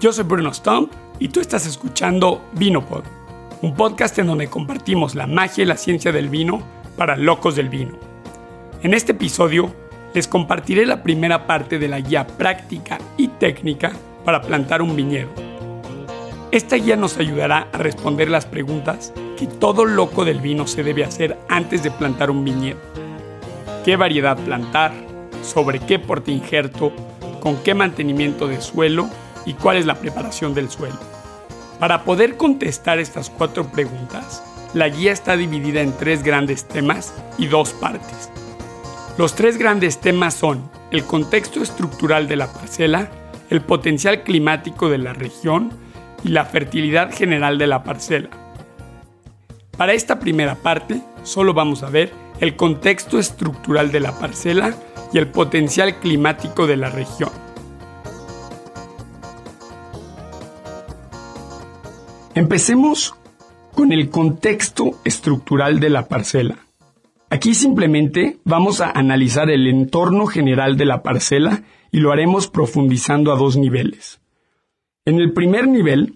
Yo soy Bruno Stump y tú estás escuchando Vinopod, un podcast en donde compartimos la magia y la ciencia del vino para locos del vino. En este episodio les compartiré la primera parte de la guía práctica y técnica para plantar un viñedo. Esta guía nos ayudará a responder las preguntas que todo loco del vino se debe hacer antes de plantar un viñedo. ¿Qué variedad plantar? ¿Sobre qué porte injerto? ¿Con qué mantenimiento de suelo? ¿Y cuál es la preparación del suelo? Para poder contestar estas cuatro preguntas, la guía está dividida en tres grandes temas y dos partes. Los tres grandes temas son el contexto estructural de la parcela, el potencial climático de la región y la fertilidad general de la parcela. Para esta primera parte, solo vamos a ver el contexto estructural de la parcela y el potencial climático de la región. Empecemos con el contexto estructural de la parcela. Aquí simplemente vamos a analizar el entorno general de la parcela y lo haremos profundizando a dos niveles. En el primer nivel,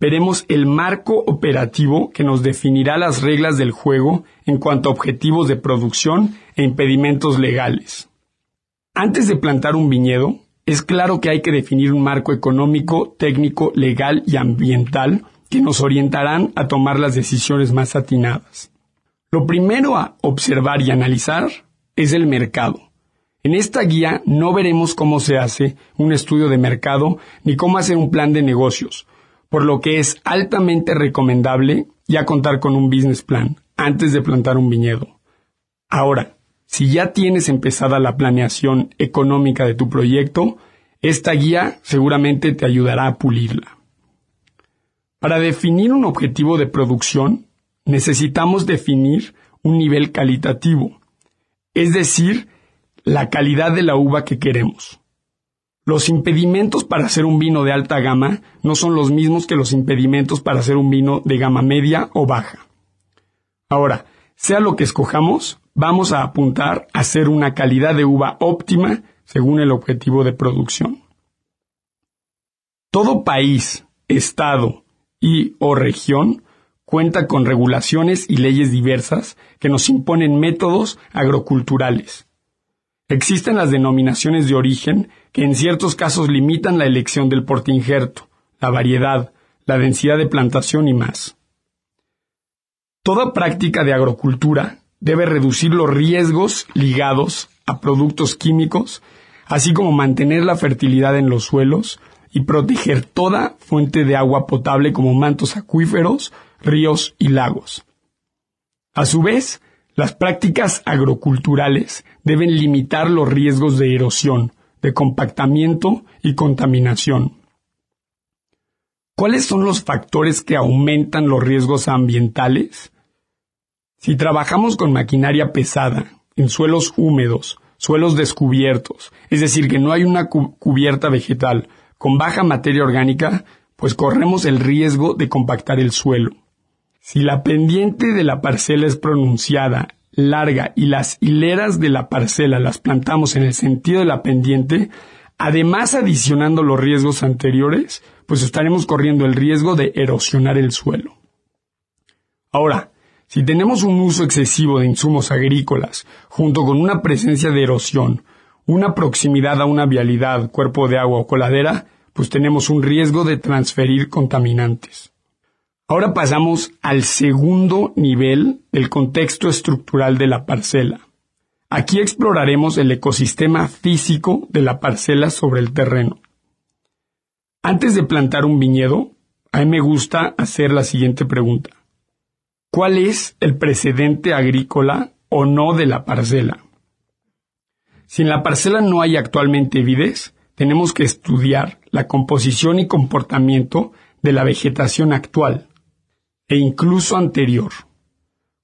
veremos el marco operativo que nos definirá las reglas del juego en cuanto a objetivos de producción e impedimentos legales. Antes de plantar un viñedo, es claro que hay que definir un marco económico, técnico, legal y ambiental que nos orientarán a tomar las decisiones más atinadas. Lo primero a observar y analizar es el mercado. En esta guía no veremos cómo se hace un estudio de mercado ni cómo hacer un plan de negocios, por lo que es altamente recomendable ya contar con un business plan antes de plantar un viñedo. Ahora, si ya tienes empezada la planeación económica de tu proyecto, esta guía seguramente te ayudará a pulirla. Para definir un objetivo de producción, necesitamos definir un nivel calitativo, es decir, la calidad de la uva que queremos. Los impedimentos para hacer un vino de alta gama no son los mismos que los impedimentos para hacer un vino de gama media o baja. Ahora, sea lo que escojamos, vamos a apuntar a hacer una calidad de uva óptima según el objetivo de producción. Todo país, estado y o región cuenta con regulaciones y leyes diversas que nos imponen métodos agroculturales. Existen las denominaciones de origen que en ciertos casos limitan la elección del porte injerto, la variedad, la densidad de plantación y más. Toda práctica de agrocultura debe reducir los riesgos ligados a productos químicos, así como mantener la fertilidad en los suelos y proteger toda fuente de agua potable como mantos acuíferos, ríos y lagos. A su vez, las prácticas agroculturales deben limitar los riesgos de erosión, de compactamiento y contaminación. ¿Cuáles son los factores que aumentan los riesgos ambientales? Si trabajamos con maquinaria pesada, en suelos húmedos, suelos descubiertos, es decir, que no hay una cubierta vegetal, con baja materia orgánica, pues corremos el riesgo de compactar el suelo. Si la pendiente de la parcela es pronunciada, larga y las hileras de la parcela las plantamos en el sentido de la pendiente, además adicionando los riesgos anteriores, pues estaremos corriendo el riesgo de erosionar el suelo. Ahora, si tenemos un uso excesivo de insumos agrícolas, junto con una presencia de erosión, una proximidad a una vialidad, cuerpo de agua o coladera, pues tenemos un riesgo de transferir contaminantes. Ahora pasamos al segundo nivel del contexto estructural de la parcela. Aquí exploraremos el ecosistema físico de la parcela sobre el terreno. Antes de plantar un viñedo, a mí me gusta hacer la siguiente pregunta. ¿Cuál es el precedente agrícola o no de la parcela? Si en la parcela no hay actualmente vides, tenemos que estudiar la composición y comportamiento de la vegetación actual e incluso anterior.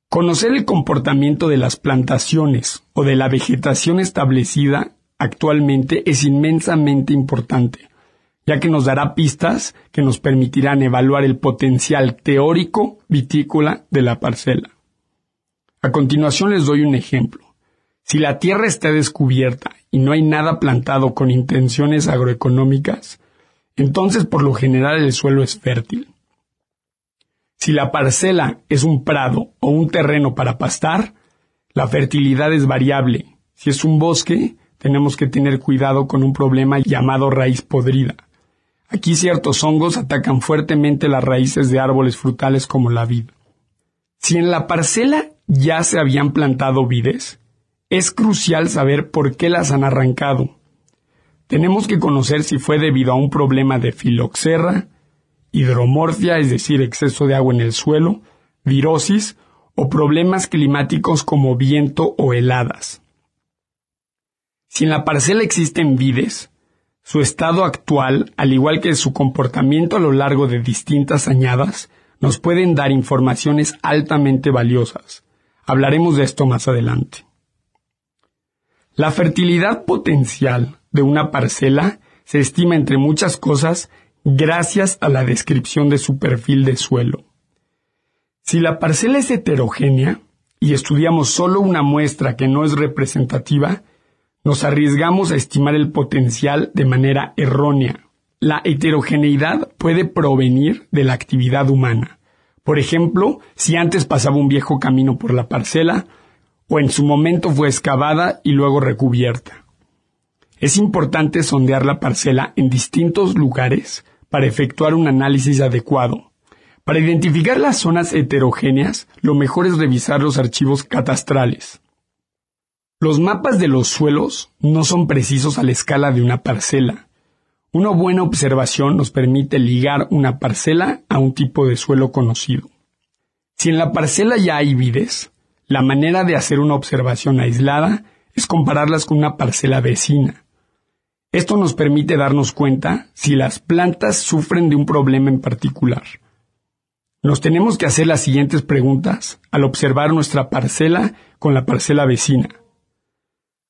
Conocer el comportamiento de las plantaciones o de la vegetación establecida actualmente es inmensamente importante, ya que nos dará pistas que nos permitirán evaluar el potencial teórico vitícola de la parcela. A continuación les doy un ejemplo. Si la tierra está descubierta y no hay nada plantado con intenciones agroeconómicas, entonces por lo general el suelo es fértil. Si la parcela es un prado o un terreno para pastar, la fertilidad es variable. Si es un bosque, tenemos que tener cuidado con un problema llamado raíz podrida. Aquí ciertos hongos atacan fuertemente las raíces de árboles frutales como la vid. Si en la parcela ya se habían plantado vides, es crucial saber por qué las han arrancado. Tenemos que conocer si fue debido a un problema de filoxera, hidromorfia, es decir, exceso de agua en el suelo, virosis o problemas climáticos como viento o heladas. Si en la parcela existen vides, su estado actual, al igual que su comportamiento a lo largo de distintas añadas, nos pueden dar informaciones altamente valiosas. Hablaremos de esto más adelante. La fertilidad potencial de una parcela se estima entre muchas cosas gracias a la descripción de su perfil de suelo. Si la parcela es heterogénea y estudiamos solo una muestra que no es representativa, nos arriesgamos a estimar el potencial de manera errónea. La heterogeneidad puede provenir de la actividad humana. Por ejemplo, si antes pasaba un viejo camino por la parcela, o en su momento fue excavada y luego recubierta. Es importante sondear la parcela en distintos lugares para efectuar un análisis adecuado. Para identificar las zonas heterogéneas, lo mejor es revisar los archivos catastrales. Los mapas de los suelos no son precisos a la escala de una parcela. Una buena observación nos permite ligar una parcela a un tipo de suelo conocido. Si en la parcela ya hay vides, la manera de hacer una observación aislada es compararlas con una parcela vecina. Esto nos permite darnos cuenta si las plantas sufren de un problema en particular. Nos tenemos que hacer las siguientes preguntas al observar nuestra parcela con la parcela vecina.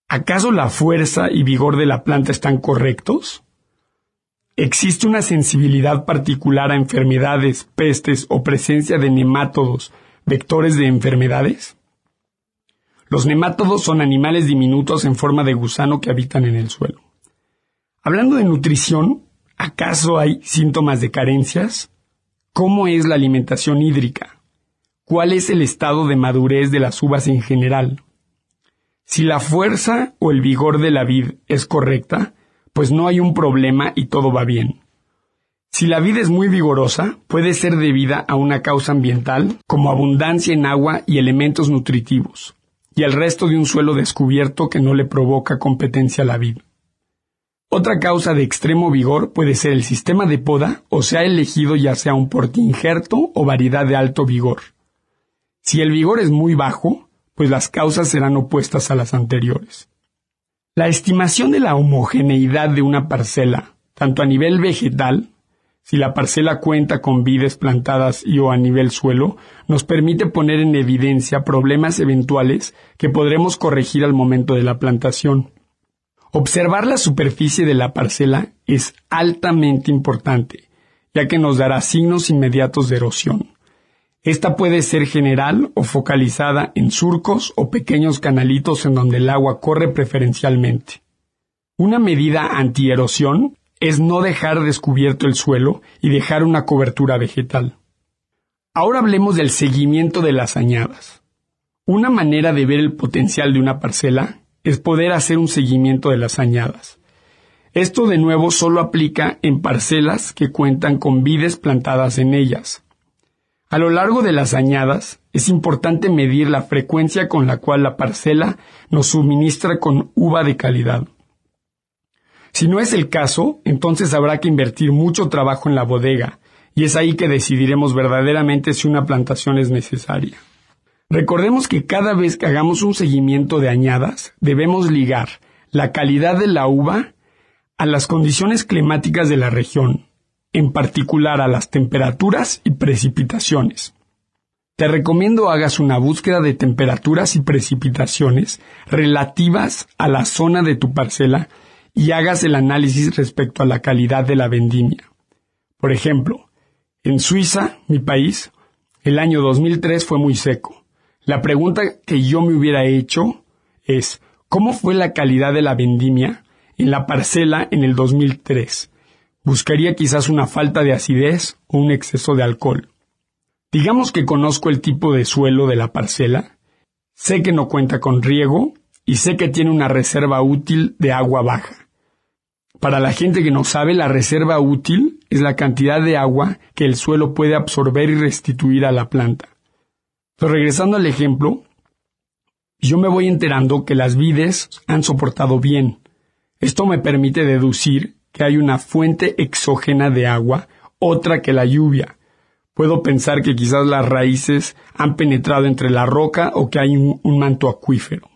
¿Acaso la fuerza y vigor de la planta están correctos? ¿Existe una sensibilidad particular a enfermedades, pestes o presencia de nemátodos, vectores de enfermedades? Los nemátodos son animales diminutos en forma de gusano que habitan en el suelo. Hablando de nutrición, ¿acaso hay síntomas de carencias? ¿Cómo es la alimentación hídrica? ¿Cuál es el estado de madurez de las uvas en general? Si la fuerza o el vigor de la vid es correcta, pues no hay un problema y todo va bien. Si la vid es muy vigorosa, puede ser debida a una causa ambiental, como abundancia en agua y elementos nutritivos, y el resto de un suelo descubierto que no le provoca competencia a la vid. Otra causa de extremo vigor puede ser el sistema de poda o se ha elegido ya sea un porte injerto o variedad de alto vigor. Si el vigor es muy bajo, pues las causas serán opuestas a las anteriores. La estimación de la homogeneidad de una parcela, tanto a nivel vegetal, si la parcela cuenta con vides plantadas y o a nivel suelo, nos permite poner en evidencia problemas eventuales que podremos corregir al momento de la plantación. Observar la superficie de la parcela es altamente importante, ya que nos dará signos inmediatos de erosión. Esta puede ser general o focalizada en surcos o pequeños canalitos en donde el agua corre preferencialmente. Una medida antierosión es no dejar descubierto el suelo y dejar una cobertura vegetal. Ahora hablemos del seguimiento de las añadas. Una manera de ver el potencial de una parcela es poder hacer un seguimiento de las añadas. Esto de nuevo solo aplica en parcelas que cuentan con vides plantadas en ellas. A lo largo de las añadas es importante medir la frecuencia con la cual la parcela nos suministra con uva de calidad. Si no es el caso, entonces habrá que invertir mucho trabajo en la bodega, y es ahí que decidiremos verdaderamente si una plantación es necesaria. Recordemos que cada vez que hagamos un seguimiento de añadas, debemos ligar la calidad de la uva a las condiciones climáticas de la región, en particular a las temperaturas y precipitaciones. Te recomiendo hagas una búsqueda de temperaturas y precipitaciones relativas a la zona de tu parcela y hagas el análisis respecto a la calidad de la vendimia. Por ejemplo, en Suiza, mi país, el año 2003 fue muy seco. La pregunta que yo me hubiera hecho es, ¿cómo fue la calidad de la vendimia en la parcela en el 2003? Buscaría quizás una falta de acidez o un exceso de alcohol. Digamos que conozco el tipo de suelo de la parcela, sé que no cuenta con riego y sé que tiene una reserva útil de agua baja. Para la gente que no sabe, la reserva útil es la cantidad de agua que el suelo puede absorber y restituir a la planta. Regresando al ejemplo, yo me voy enterando que las vides han soportado bien. Esto me permite deducir que hay una fuente exógena de agua, otra que la lluvia. Puedo pensar que quizás las raíces han penetrado entre la roca o que hay un, un manto acuífero.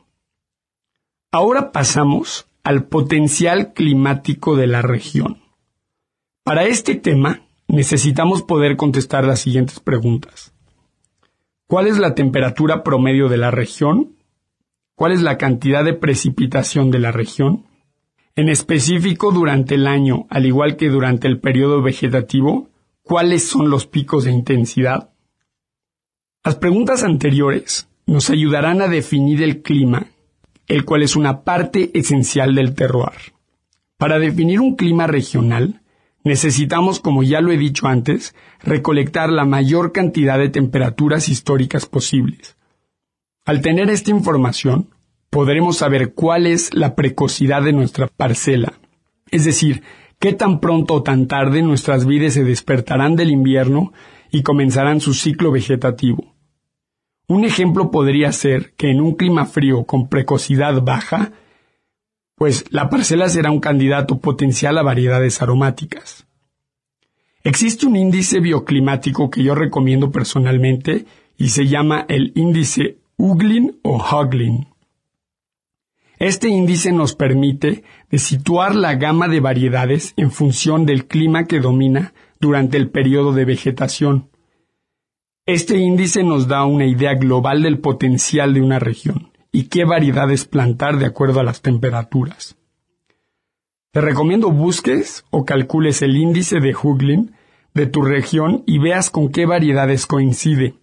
Ahora pasamos al potencial climático de la región. Para este tema necesitamos poder contestar las siguientes preguntas. ¿Cuál es la temperatura promedio de la región? ¿Cuál es la cantidad de precipitación de la región? En específico, durante el año, al igual que durante el periodo vegetativo, ¿cuáles son los picos de intensidad? Las preguntas anteriores nos ayudarán a definir el clima el cual es una parte esencial del terroir. Para definir un clima regional, necesitamos, como ya lo he dicho antes, recolectar la mayor cantidad de temperaturas históricas posibles. Al tener esta información, podremos saber cuál es la precocidad de nuestra parcela, es decir, qué tan pronto o tan tarde nuestras vides se despertarán del invierno y comenzarán su ciclo vegetativo. Un ejemplo podría ser que en un clima frío con precocidad baja, pues la parcela será un candidato potencial a variedades aromáticas. Existe un índice bioclimático que yo recomiendo personalmente y se llama el índice Uglin o Huglin. Este índice nos permite de situar la gama de variedades en función del clima que domina durante el periodo de vegetación. Este índice nos da una idea global del potencial de una región y qué variedades plantar de acuerdo a las temperaturas. Te recomiendo busques o calcules el índice de Huglin de tu región y veas con qué variedades coincide.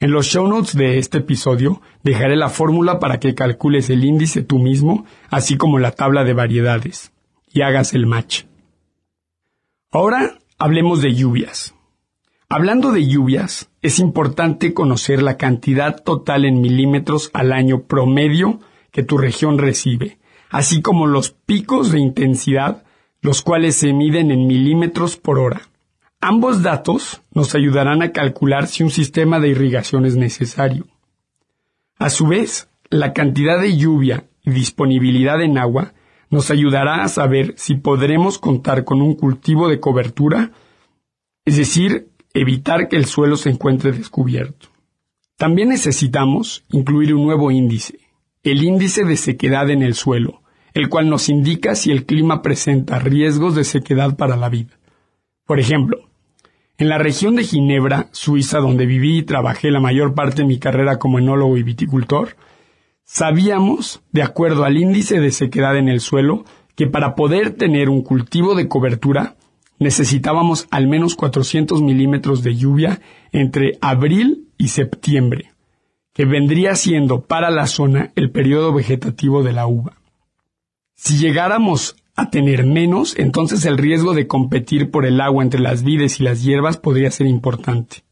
En los show notes de este episodio dejaré la fórmula para que calcules el índice tú mismo, así como la tabla de variedades, y hagas el match. Ahora hablemos de lluvias. Hablando de lluvias, es importante conocer la cantidad total en milímetros al año promedio que tu región recibe, así como los picos de intensidad, los cuales se miden en milímetros por hora. Ambos datos nos ayudarán a calcular si un sistema de irrigación es necesario. A su vez, la cantidad de lluvia y disponibilidad en agua nos ayudará a saber si podremos contar con un cultivo de cobertura, es decir, evitar que el suelo se encuentre descubierto. También necesitamos incluir un nuevo índice, el índice de sequedad en el suelo, el cual nos indica si el clima presenta riesgos de sequedad para la vida. Por ejemplo, en la región de Ginebra, Suiza, donde viví y trabajé la mayor parte de mi carrera como enólogo y viticultor, sabíamos, de acuerdo al índice de sequedad en el suelo, que para poder tener un cultivo de cobertura necesitábamos al menos 400 milímetros de lluvia entre abril y septiembre, que vendría siendo para la zona el periodo vegetativo de la uva. Si llegáramos a tener menos, entonces el riesgo de competir por el agua entre las vides y las hierbas podría ser importante.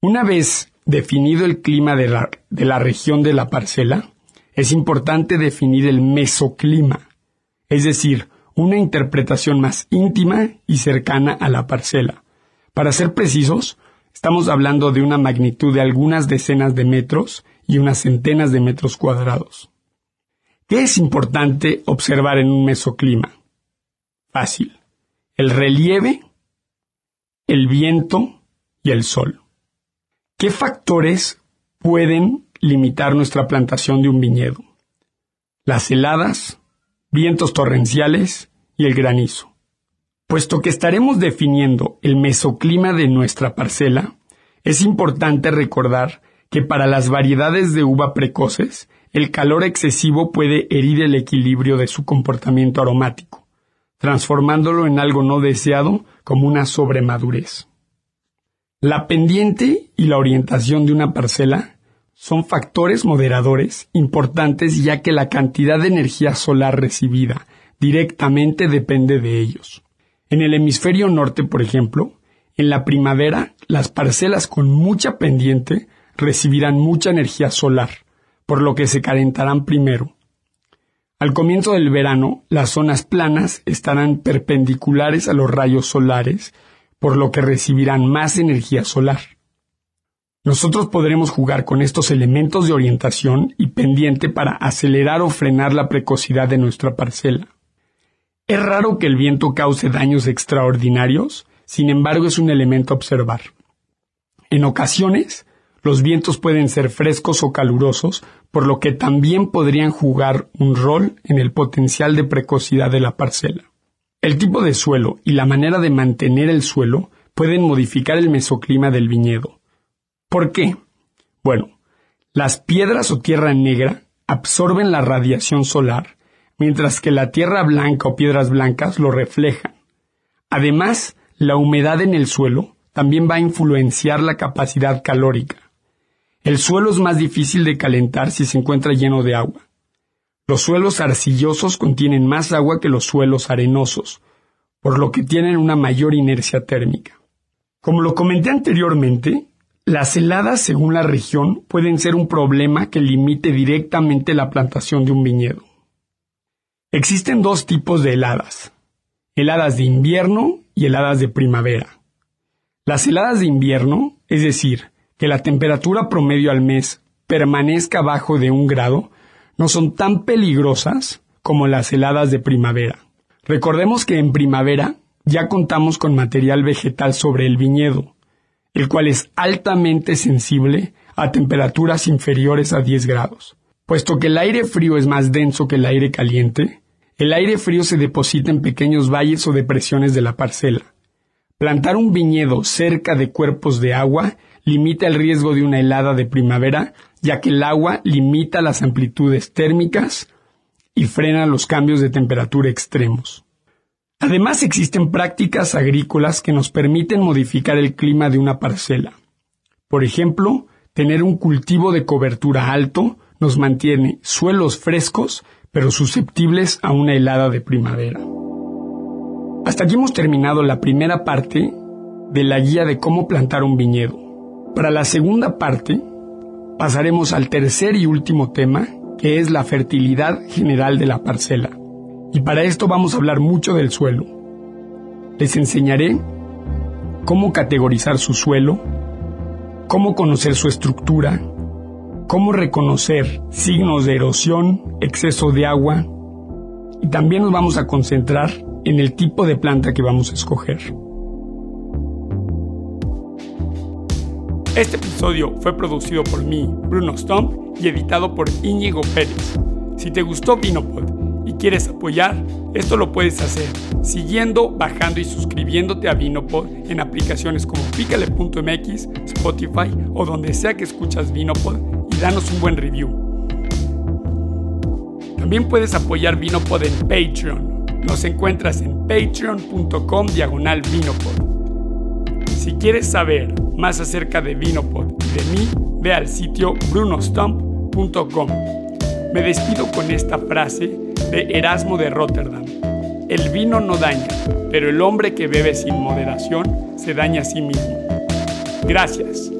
Una vez definido el clima de la, de la región de la parcela, es importante definir el mesoclima, es decir, una interpretación más íntima y cercana a la parcela. Para ser precisos, estamos hablando de una magnitud de algunas decenas de metros y unas centenas de metros cuadrados. ¿Qué es importante observar en un mesoclima? Fácil. El relieve, el viento y el sol. ¿Qué factores pueden limitar nuestra plantación de un viñedo? Las heladas, vientos torrenciales y el granizo. Puesto que estaremos definiendo el mesoclima de nuestra parcela, es importante recordar que para las variedades de uva precoces, el calor excesivo puede herir el equilibrio de su comportamiento aromático, transformándolo en algo no deseado como una sobremadurez. La pendiente y la orientación de una parcela son factores moderadores importantes ya que la cantidad de energía solar recibida directamente depende de ellos. En el hemisferio norte, por ejemplo, en la primavera, las parcelas con mucha pendiente recibirán mucha energía solar, por lo que se calentarán primero. Al comienzo del verano, las zonas planas estarán perpendiculares a los rayos solares, por lo que recibirán más energía solar. Nosotros podremos jugar con estos elementos de orientación y pendiente para acelerar o frenar la precocidad de nuestra parcela. Es raro que el viento cause daños extraordinarios, sin embargo es un elemento a observar. En ocasiones, los vientos pueden ser frescos o calurosos, por lo que también podrían jugar un rol en el potencial de precocidad de la parcela. El tipo de suelo y la manera de mantener el suelo pueden modificar el mesoclima del viñedo. ¿Por qué? Bueno, las piedras o tierra negra absorben la radiación solar, mientras que la tierra blanca o piedras blancas lo reflejan. Además, la humedad en el suelo también va a influenciar la capacidad calórica. El suelo es más difícil de calentar si se encuentra lleno de agua. Los suelos arcillosos contienen más agua que los suelos arenosos, por lo que tienen una mayor inercia térmica. Como lo comenté anteriormente, las heladas según la región pueden ser un problema que limite directamente la plantación de un viñedo. Existen dos tipos de heladas, heladas de invierno y heladas de primavera. Las heladas de invierno, es decir, que la temperatura promedio al mes permanezca abajo de un grado no son tan peligrosas como las heladas de primavera. Recordemos que en primavera ya contamos con material vegetal sobre el viñedo, el cual es altamente sensible a temperaturas inferiores a 10 grados. Puesto que el aire frío es más denso que el aire caliente, el aire frío se deposita en pequeños valles o depresiones de la parcela. Plantar un viñedo cerca de cuerpos de agua limita el riesgo de una helada de primavera, ya que el agua limita las amplitudes térmicas y frena los cambios de temperatura extremos. Además existen prácticas agrícolas que nos permiten modificar el clima de una parcela. Por ejemplo, tener un cultivo de cobertura alto nos mantiene suelos frescos pero susceptibles a una helada de primavera. Hasta aquí hemos terminado la primera parte de la guía de cómo plantar un viñedo. Para la segunda parte, pasaremos al tercer y último tema, que es la fertilidad general de la parcela. Y para esto vamos a hablar mucho del suelo. Les enseñaré cómo categorizar su suelo, cómo conocer su estructura, cómo reconocer signos de erosión, exceso de agua, y también nos vamos a concentrar en el tipo de planta que vamos a escoger. Este episodio fue producido por mí, Bruno Stump, y editado por Íñigo Pérez. Si te gustó Vinopod quieres apoyar, esto lo puedes hacer siguiendo, bajando y suscribiéndote a Vinopod en aplicaciones como picale.mx, Spotify o donde sea que escuchas Vinopod y danos un buen review. También puedes apoyar Vinopod en Patreon. Nos encuentras en patreon.com diagonal Vinopod. Si quieres saber más acerca de Vinopod y de mí, ve al sitio brunostump.com. Me despido con esta frase de Erasmo de Rotterdam. El vino no daña, pero el hombre que bebe sin moderación se daña a sí mismo. Gracias.